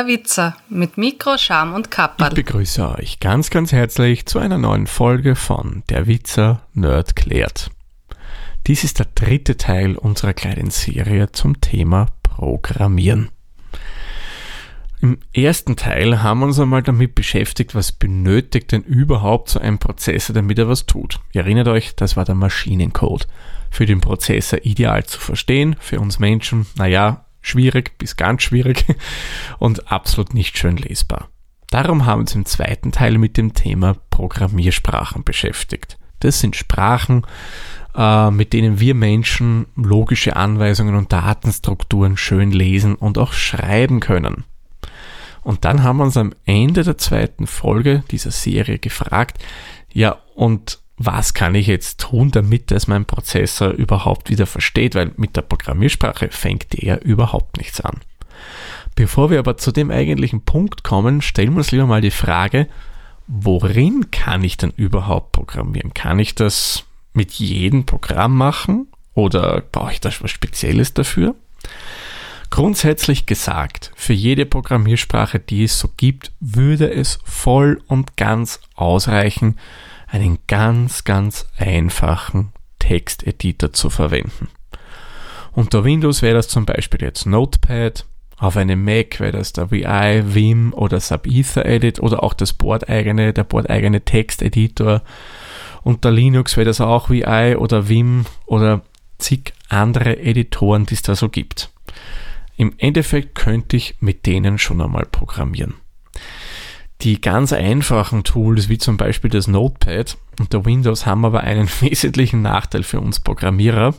Der Witzer mit Mikro, Scham und Kapperl. Ich begrüße euch ganz, ganz herzlich zu einer neuen Folge von Der Witzer Nerd klärt. Dies ist der dritte Teil unserer kleinen Serie zum Thema Programmieren. Im ersten Teil haben wir uns einmal damit beschäftigt, was benötigt denn überhaupt so ein Prozessor, damit er was tut. Ihr erinnert euch, das war der Maschinencode. Für den Prozessor ideal zu verstehen, für uns Menschen, naja, schwierig bis ganz schwierig und absolut nicht schön lesbar. Darum haben wir uns im zweiten Teil mit dem Thema Programmiersprachen beschäftigt. Das sind Sprachen, äh, mit denen wir Menschen logische Anweisungen und Datenstrukturen schön lesen und auch schreiben können. Und dann haben wir uns am Ende der zweiten Folge dieser Serie gefragt, ja, und was kann ich jetzt tun, damit es mein Prozessor überhaupt wieder versteht, weil mit der Programmiersprache fängt der überhaupt nichts an. Bevor wir aber zu dem eigentlichen Punkt kommen, stellen wir uns lieber mal die Frage, worin kann ich denn überhaupt programmieren? Kann ich das mit jedem Programm machen oder brauche ich da was Spezielles dafür? Grundsätzlich gesagt, für jede Programmiersprache, die es so gibt, würde es voll und ganz ausreichen, einen ganz, ganz einfachen Texteditor zu verwenden. Unter Windows wäre das zum Beispiel jetzt Notepad, auf einem Mac wäre das der VI, Vim oder Subether Edit oder auch das bordeigene, der bordeigene Texteditor. Unter Linux wäre das auch VI oder Vim oder zig andere Editoren, die es da so gibt. Im Endeffekt könnte ich mit denen schon einmal programmieren. Die ganz einfachen Tools, wie zum Beispiel das Notepad unter Windows, haben aber einen wesentlichen Nachteil für uns Programmierer.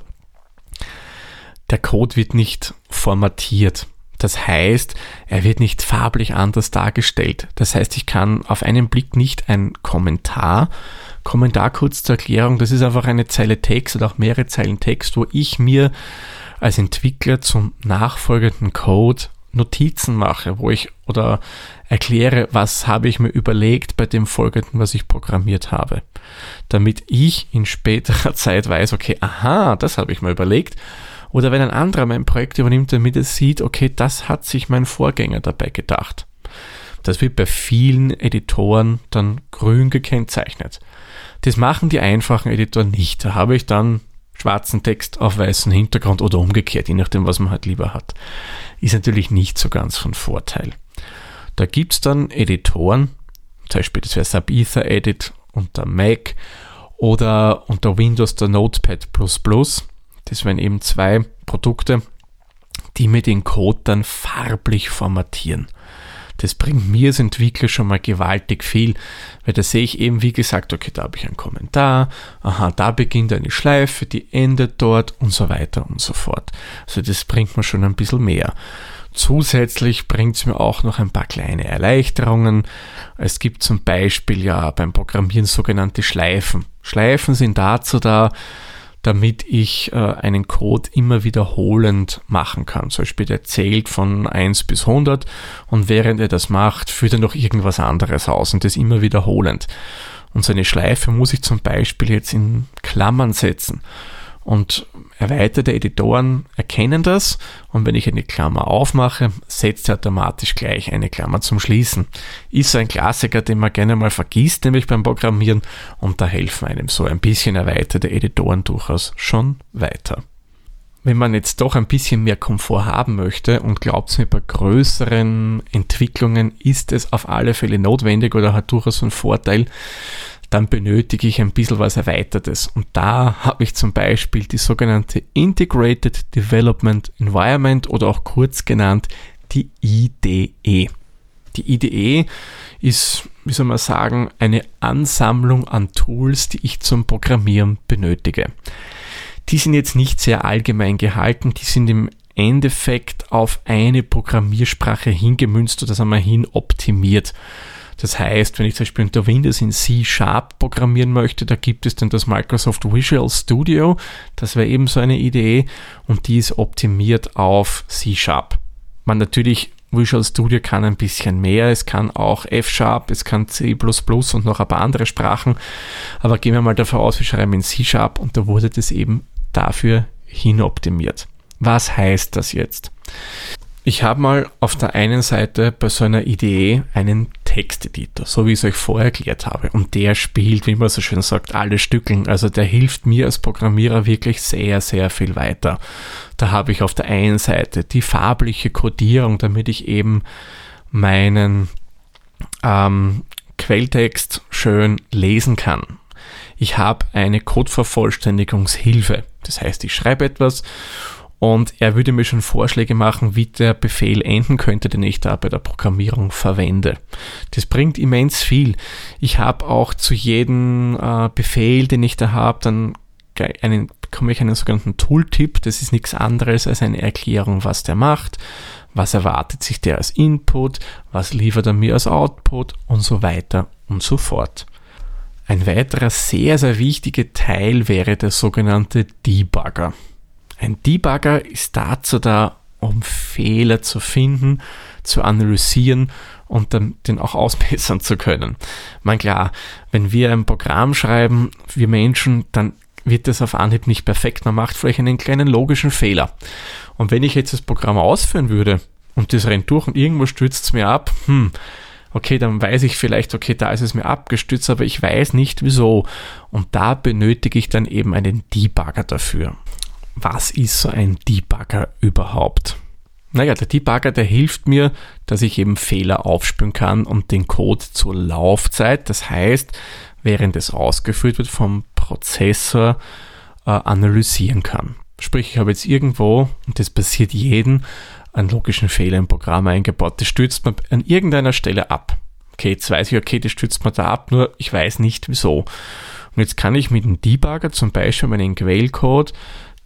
Der Code wird nicht formatiert. Das heißt, er wird nicht farblich anders dargestellt. Das heißt, ich kann auf einen Blick nicht ein Kommentar, Kommentar kurz zur Erklärung, das ist einfach eine Zeile Text oder auch mehrere Zeilen Text, wo ich mir als Entwickler zum nachfolgenden Code Notizen mache, wo ich oder erkläre, was habe ich mir überlegt bei dem folgenden, was ich programmiert habe. Damit ich in späterer Zeit weiß, okay, aha, das habe ich mir überlegt. Oder wenn ein anderer mein Projekt übernimmt, damit er sieht, okay, das hat sich mein Vorgänger dabei gedacht. Das wird bei vielen Editoren dann grün gekennzeichnet. Das machen die einfachen Editoren nicht. Da habe ich dann schwarzen Text auf weißen Hintergrund oder umgekehrt, je nachdem, was man halt lieber hat. Ist natürlich nicht so ganz von Vorteil. Da gibt es dann Editoren, zum Beispiel das wäre Subether Edit unter Mac oder unter Windows der Notepad++. Das wären eben zwei Produkte, die mir den Code dann farblich formatieren. Das bringt mir als Entwickler schon mal gewaltig viel, weil da sehe ich eben, wie gesagt, okay, da habe ich einen Kommentar, aha, da beginnt eine Schleife, die endet dort und so weiter und so fort. Also das bringt mir schon ein bisschen mehr. Zusätzlich bringt es mir auch noch ein paar kleine Erleichterungen. Es gibt zum Beispiel ja beim Programmieren sogenannte Schleifen. Schleifen sind dazu da, damit ich äh, einen Code immer wiederholend machen kann. Zum Beispiel der zählt von 1 bis 100 und während er das macht, führt er noch irgendwas anderes aus und das immer wiederholend. Und so eine Schleife muss ich zum Beispiel jetzt in Klammern setzen. Und erweiterte Editoren erkennen das und wenn ich eine Klammer aufmache, setzt er automatisch gleich eine Klammer zum Schließen. Ist so ein Klassiker, den man gerne mal vergisst, nämlich beim Programmieren und da helfen einem so ein bisschen erweiterte Editoren durchaus schon weiter. Wenn man jetzt doch ein bisschen mehr Komfort haben möchte und glaubt mir, bei größeren Entwicklungen ist es auf alle Fälle notwendig oder hat durchaus einen Vorteil, dann benötige ich ein bisschen was Erweitertes. Und da habe ich zum Beispiel die sogenannte Integrated Development Environment oder auch kurz genannt die IDE. Die IDE ist, wie soll man sagen, eine Ansammlung an Tools, die ich zum Programmieren benötige. Die sind jetzt nicht sehr allgemein gehalten, die sind im Endeffekt auf eine Programmiersprache hingemünzt oder sagen wir hin optimiert. Das heißt, wenn ich zum Beispiel unter Windows in C-Sharp programmieren möchte, da gibt es dann das Microsoft Visual Studio. Das wäre eben so eine Idee und die ist optimiert auf C-Sharp. Man natürlich Visual Studio kann ein bisschen mehr, es kann auch F-Sharp, es kann C++ und noch ein paar andere Sprachen, aber gehen wir mal davon aus, wir schreiben in C-Sharp und da wurde das eben dafür hinoptimiert. Was heißt das jetzt? Ich habe mal auf der einen Seite bei so einer Idee einen Texteditor, so wie ich es euch vorher erklärt habe. Und der spielt, wie man so schön sagt, alle Stückeln. Also der hilft mir als Programmierer wirklich sehr, sehr viel weiter. Da habe ich auf der einen Seite die farbliche Codierung, damit ich eben meinen ähm, Quelltext schön lesen kann. Ich habe eine Codevervollständigungshilfe. Das heißt, ich schreibe etwas und er würde mir schon Vorschläge machen, wie der Befehl enden könnte, den ich da bei der Programmierung verwende. Das bringt immens viel. Ich habe auch zu jedem äh, Befehl, den ich da habe, dann einen, bekomme ich einen sogenannten Tooltip. Das ist nichts anderes als eine Erklärung, was der macht, was erwartet sich der als Input, was liefert er mir als Output und so weiter und so fort. Ein weiterer sehr, sehr wichtiger Teil wäre der sogenannte Debugger. Ein Debugger ist dazu da, um Fehler zu finden, zu analysieren und dann den auch ausbessern zu können. Man klar, wenn wir ein Programm schreiben, wir Menschen, dann wird das auf Anhieb nicht perfekt. Man macht vielleicht einen kleinen logischen Fehler. Und wenn ich jetzt das Programm ausführen würde und das rennt durch und irgendwo stürzt es mir ab, hm, okay, dann weiß ich vielleicht, okay, da ist es mir abgestürzt, aber ich weiß nicht wieso. Und da benötige ich dann eben einen Debugger dafür was ist so ein Debugger überhaupt? Naja, der Debugger, der hilft mir, dass ich eben Fehler aufspüren kann und den Code zur Laufzeit, das heißt, während es ausgeführt wird vom Prozessor, äh, analysieren kann. Sprich, ich habe jetzt irgendwo, und das passiert jedem, einen logischen Fehler im Programm eingebaut. Das stürzt man an irgendeiner Stelle ab. Okay, jetzt weiß ich, okay, das stürzt man da ab, nur ich weiß nicht wieso. Und jetzt kann ich mit dem Debugger zum Beispiel meinen Quellcode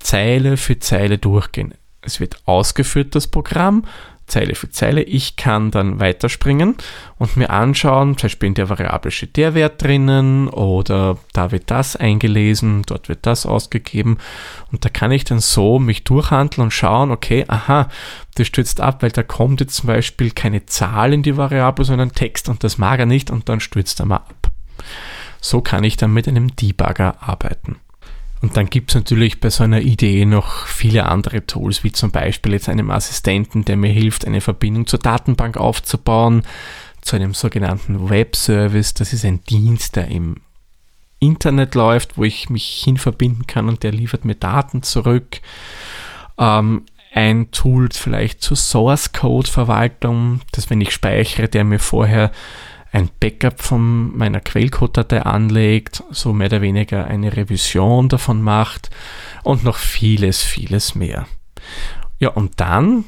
Zeile für Zeile durchgehen. Es wird ausgeführt, das Programm, Zeile für Zeile. Ich kann dann weiterspringen und mir anschauen, zum Beispiel in der Variable steht der Wert drinnen oder da wird das eingelesen, dort wird das ausgegeben und da kann ich dann so mich durchhandeln und schauen, okay, aha, das stürzt ab, weil da kommt jetzt zum Beispiel keine Zahl in die Variable, sondern Text und das mag er nicht und dann stürzt er mal ab. So kann ich dann mit einem Debugger arbeiten. Und dann gibt es natürlich bei so einer Idee noch viele andere Tools, wie zum Beispiel jetzt einem Assistenten, der mir hilft, eine Verbindung zur Datenbank aufzubauen, zu einem sogenannten Web-Service. Das ist ein Dienst, der im Internet läuft, wo ich mich hin verbinden kann und der liefert mir Daten zurück. Ähm, ein Tool vielleicht zur Source Code Verwaltung, dass wenn ich speichere, der mir vorher ein Backup von meiner Quellcode-Datei anlegt, so mehr oder weniger eine Revision davon macht und noch vieles, vieles mehr. Ja, und dann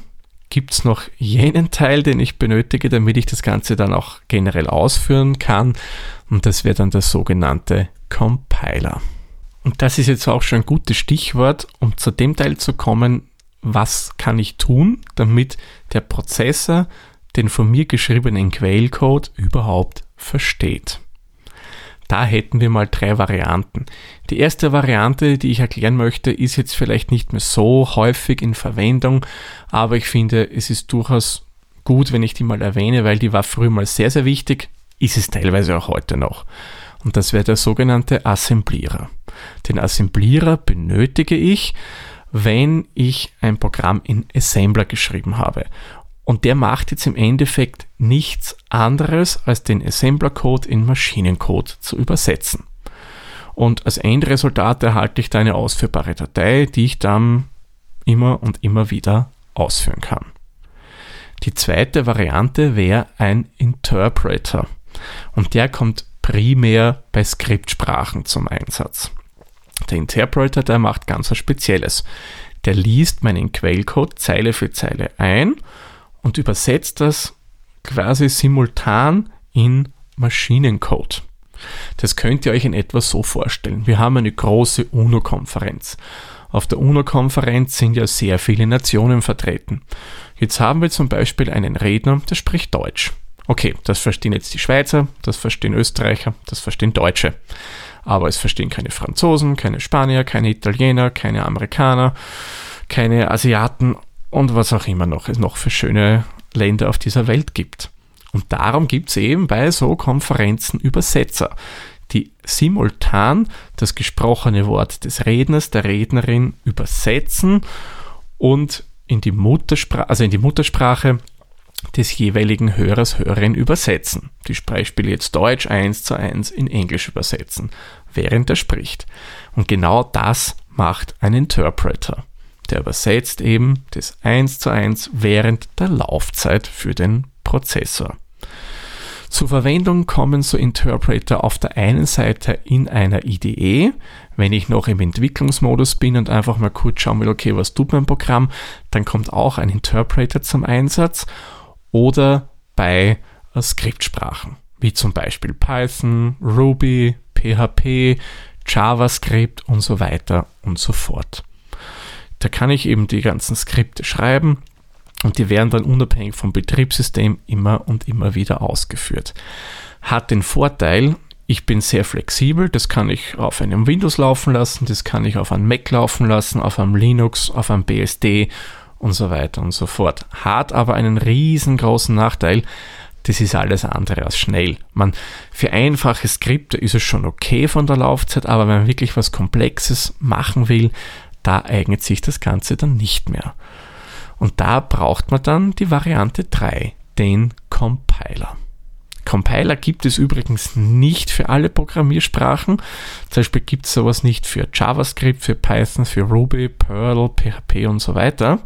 gibt es noch jenen Teil, den ich benötige, damit ich das Ganze dann auch generell ausführen kann. Und das wäre dann der sogenannte Compiler. Und das ist jetzt auch schon ein gutes Stichwort, um zu dem Teil zu kommen, was kann ich tun, damit der Prozessor den von mir geschriebenen Quellcode überhaupt versteht. Da hätten wir mal drei Varianten. Die erste Variante, die ich erklären möchte, ist jetzt vielleicht nicht mehr so häufig in Verwendung, aber ich finde, es ist durchaus gut, wenn ich die mal erwähne, weil die war früher mal sehr, sehr wichtig, ist es teilweise auch heute noch. Und das wäre der sogenannte Assemblierer. Den Assemblierer benötige ich, wenn ich ein Programm in Assembler geschrieben habe. Und der macht jetzt im Endeffekt nichts anderes, als den Assembler-Code in Maschinencode zu übersetzen. Und als Endresultat erhalte ich da eine ausführbare Datei, die ich dann immer und immer wieder ausführen kann. Die zweite Variante wäre ein Interpreter. Und der kommt primär bei Skriptsprachen zum Einsatz. Der Interpreter, der macht ganz was Spezielles. Der liest meinen Quellcode Zeile für Zeile ein und übersetzt das quasi simultan in Maschinencode. Das könnt ihr euch in etwa so vorstellen. Wir haben eine große UNO-Konferenz. Auf der UNO-Konferenz sind ja sehr viele Nationen vertreten. Jetzt haben wir zum Beispiel einen Redner, der spricht Deutsch. Okay, das verstehen jetzt die Schweizer, das verstehen Österreicher, das verstehen Deutsche. Aber es verstehen keine Franzosen, keine Spanier, keine Italiener, keine Amerikaner, keine Asiaten und was auch immer noch es noch für schöne Länder auf dieser Welt gibt. Und darum gibt es eben bei so Konferenzen Übersetzer, die simultan das gesprochene Wort des Redners, der Rednerin übersetzen und in die Muttersprache, also in die Muttersprache des jeweiligen Hörers, Hörerin übersetzen. Die Beispiele jetzt Deutsch 1 zu 1 in Englisch übersetzen, während er spricht. Und genau das macht ein Interpreter. Der übersetzt eben das 1 zu 1 während der Laufzeit für den Prozessor. Zur Verwendung kommen so Interpreter auf der einen Seite in einer IDE, wenn ich noch im Entwicklungsmodus bin und einfach mal kurz schauen will, okay, was tut mein Programm, dann kommt auch ein Interpreter zum Einsatz oder bei äh, Skriptsprachen, wie zum Beispiel Python, Ruby, PHP, JavaScript und so weiter und so fort. Da kann ich eben die ganzen Skripte schreiben und die werden dann unabhängig vom Betriebssystem immer und immer wieder ausgeführt. Hat den Vorteil, ich bin sehr flexibel, das kann ich auf einem Windows laufen lassen, das kann ich auf einem Mac laufen lassen, auf einem Linux, auf einem BSD und so weiter und so fort. Hat aber einen riesengroßen Nachteil, das ist alles andere als schnell. Man, für einfache Skripte ist es schon okay von der Laufzeit, aber wenn man wirklich was Komplexes machen will, da eignet sich das Ganze dann nicht mehr. Und da braucht man dann die Variante 3, den Compiler. Compiler gibt es übrigens nicht für alle Programmiersprachen. Zum Beispiel gibt es sowas nicht für JavaScript, für Python, für Ruby, Perl, PHP und so weiter.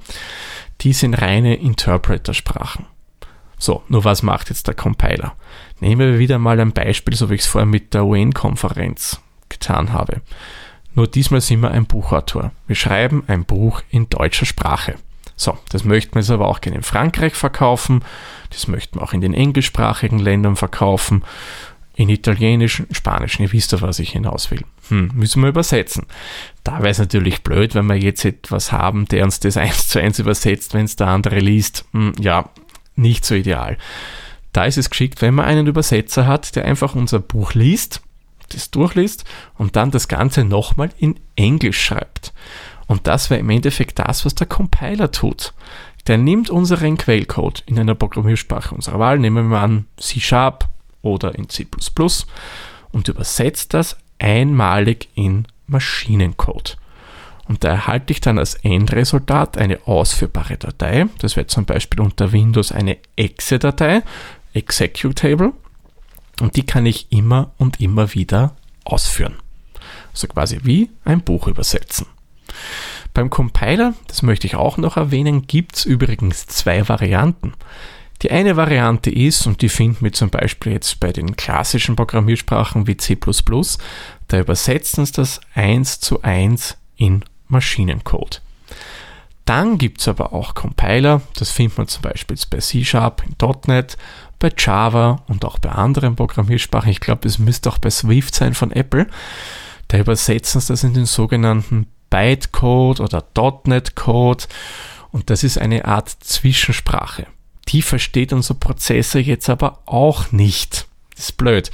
Die sind reine Interpreter-Sprachen. So, nur was macht jetzt der Compiler? Nehmen wir wieder mal ein Beispiel, so wie ich es vorher mit der UN-Konferenz getan habe. Nur diesmal sind wir ein Buchautor. Wir schreiben ein Buch in deutscher Sprache. So, das möchten wir jetzt aber auch gerne in Frankreich verkaufen, das möchten wir auch in den englischsprachigen Ländern verkaufen, in italienischen, spanischen, ihr wisst doch, was ich hinaus will. Hm, müssen wir übersetzen. Da wäre es natürlich blöd, wenn wir jetzt etwas haben, der uns das eins zu eins übersetzt, wenn es der andere liest. Hm, ja, nicht so ideal. Da ist es geschickt, wenn man einen Übersetzer hat, der einfach unser Buch liest, das durchliest und dann das Ganze nochmal in Englisch schreibt. Und das wäre im Endeffekt das, was der Compiler tut. Der nimmt unseren Quellcode in einer Programmiersprache unserer Wahl, nehmen wir an C-Sharp oder in C++ und übersetzt das einmalig in Maschinencode. Und da erhalte ich dann als Endresultat eine ausführbare Datei. Das wäre zum Beispiel unter Windows eine Exe-Datei, Executable. Und die kann ich immer und immer wieder ausführen. Also quasi wie ein Buch übersetzen. Beim Compiler, das möchte ich auch noch erwähnen, gibt es übrigens zwei Varianten. Die eine Variante ist, und die finden wir zum Beispiel jetzt bei den klassischen Programmiersprachen wie C++, da übersetzt uns das 1 zu 1 in Maschinencode. Dann gibt es aber auch Compiler, das findet man zum Beispiel bei C-Sharp, in .NET, bei Java und auch bei anderen Programmiersprachen. Ich glaube, es müsste auch bei Swift sein von Apple. Da übersetzen sie das in den sogenannten Bytecode oder .NET-Code und das ist eine Art Zwischensprache. Die versteht unser Prozessor jetzt aber auch nicht. Das ist blöd.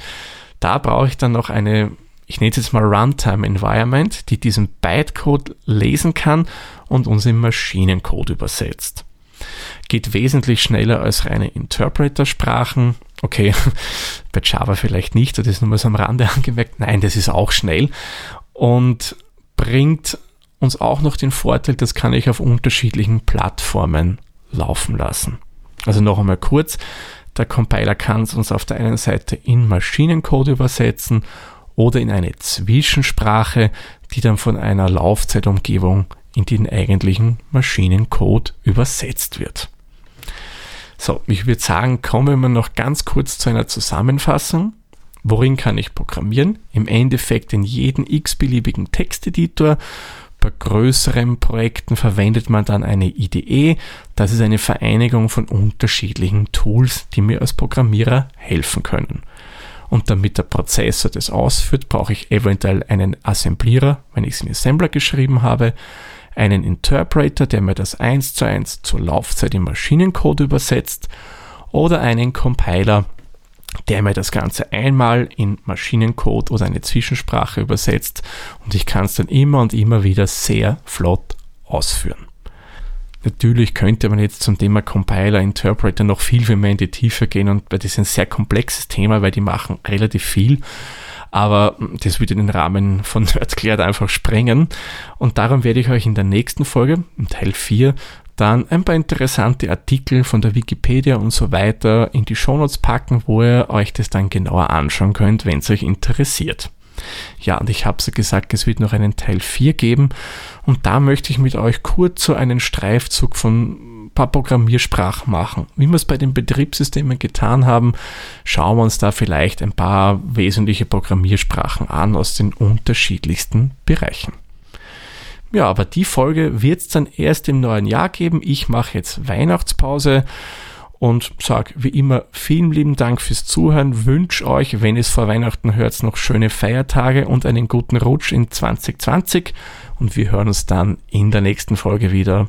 Da brauche ich dann noch eine, ich nenne es jetzt mal Runtime Environment, die diesen Bytecode lesen kann und uns in Maschinencode übersetzt. Geht wesentlich schneller als reine Interpreter-Sprachen. Okay, bei Java vielleicht nicht, das ist nur mal so am Rande angemerkt. Nein, das ist auch schnell und bringt uns auch noch den Vorteil, das kann ich auf unterschiedlichen Plattformen laufen lassen. Also noch einmal kurz, der Compiler kann es uns auf der einen Seite in Maschinencode übersetzen oder in eine Zwischensprache, die dann von einer Laufzeitumgebung in den eigentlichen Maschinencode übersetzt wird. So, ich würde sagen, kommen wir noch ganz kurz zu einer Zusammenfassung. Worin kann ich programmieren? Im Endeffekt in jeden x-beliebigen Texteditor bei größeren Projekten verwendet man dann eine IDE. Das ist eine Vereinigung von unterschiedlichen Tools, die mir als Programmierer helfen können. Und damit der Prozessor das ausführt, brauche ich eventuell einen Assemblierer, wenn ich es in Assembler geschrieben habe, einen Interpreter, der mir das eins zu eins zur Laufzeit im Maschinencode übersetzt oder einen Compiler, der mir das Ganze einmal in Maschinencode oder eine Zwischensprache übersetzt und ich kann es dann immer und immer wieder sehr flott ausführen. Natürlich könnte man jetzt zum Thema Compiler, Interpreter noch viel, viel mehr in die Tiefe gehen und das ist ein sehr komplexes Thema, weil die machen relativ viel. Aber das würde den Rahmen von Nerdklärt einfach sprengen. Und darum werde ich euch in der nächsten Folge, im Teil 4, dann ein paar interessante Artikel von der Wikipedia und so weiter in die Shownotes packen, wo ihr euch das dann genauer anschauen könnt, wenn es euch interessiert. Ja, und ich habe so gesagt, es wird noch einen Teil 4 geben und da möchte ich mit euch kurz so einen Streifzug von paar Programmiersprachen machen. Wie wir es bei den Betriebssystemen getan haben, schauen wir uns da vielleicht ein paar wesentliche Programmiersprachen an aus den unterschiedlichsten Bereichen. Ja, aber die Folge wird es dann erst im neuen Jahr geben. Ich mache jetzt Weihnachtspause und sage wie immer vielen lieben Dank fürs Zuhören. Wünsche euch, wenn es vor Weihnachten hört, noch schöne Feiertage und einen guten Rutsch in 2020. Und wir hören uns dann in der nächsten Folge wieder.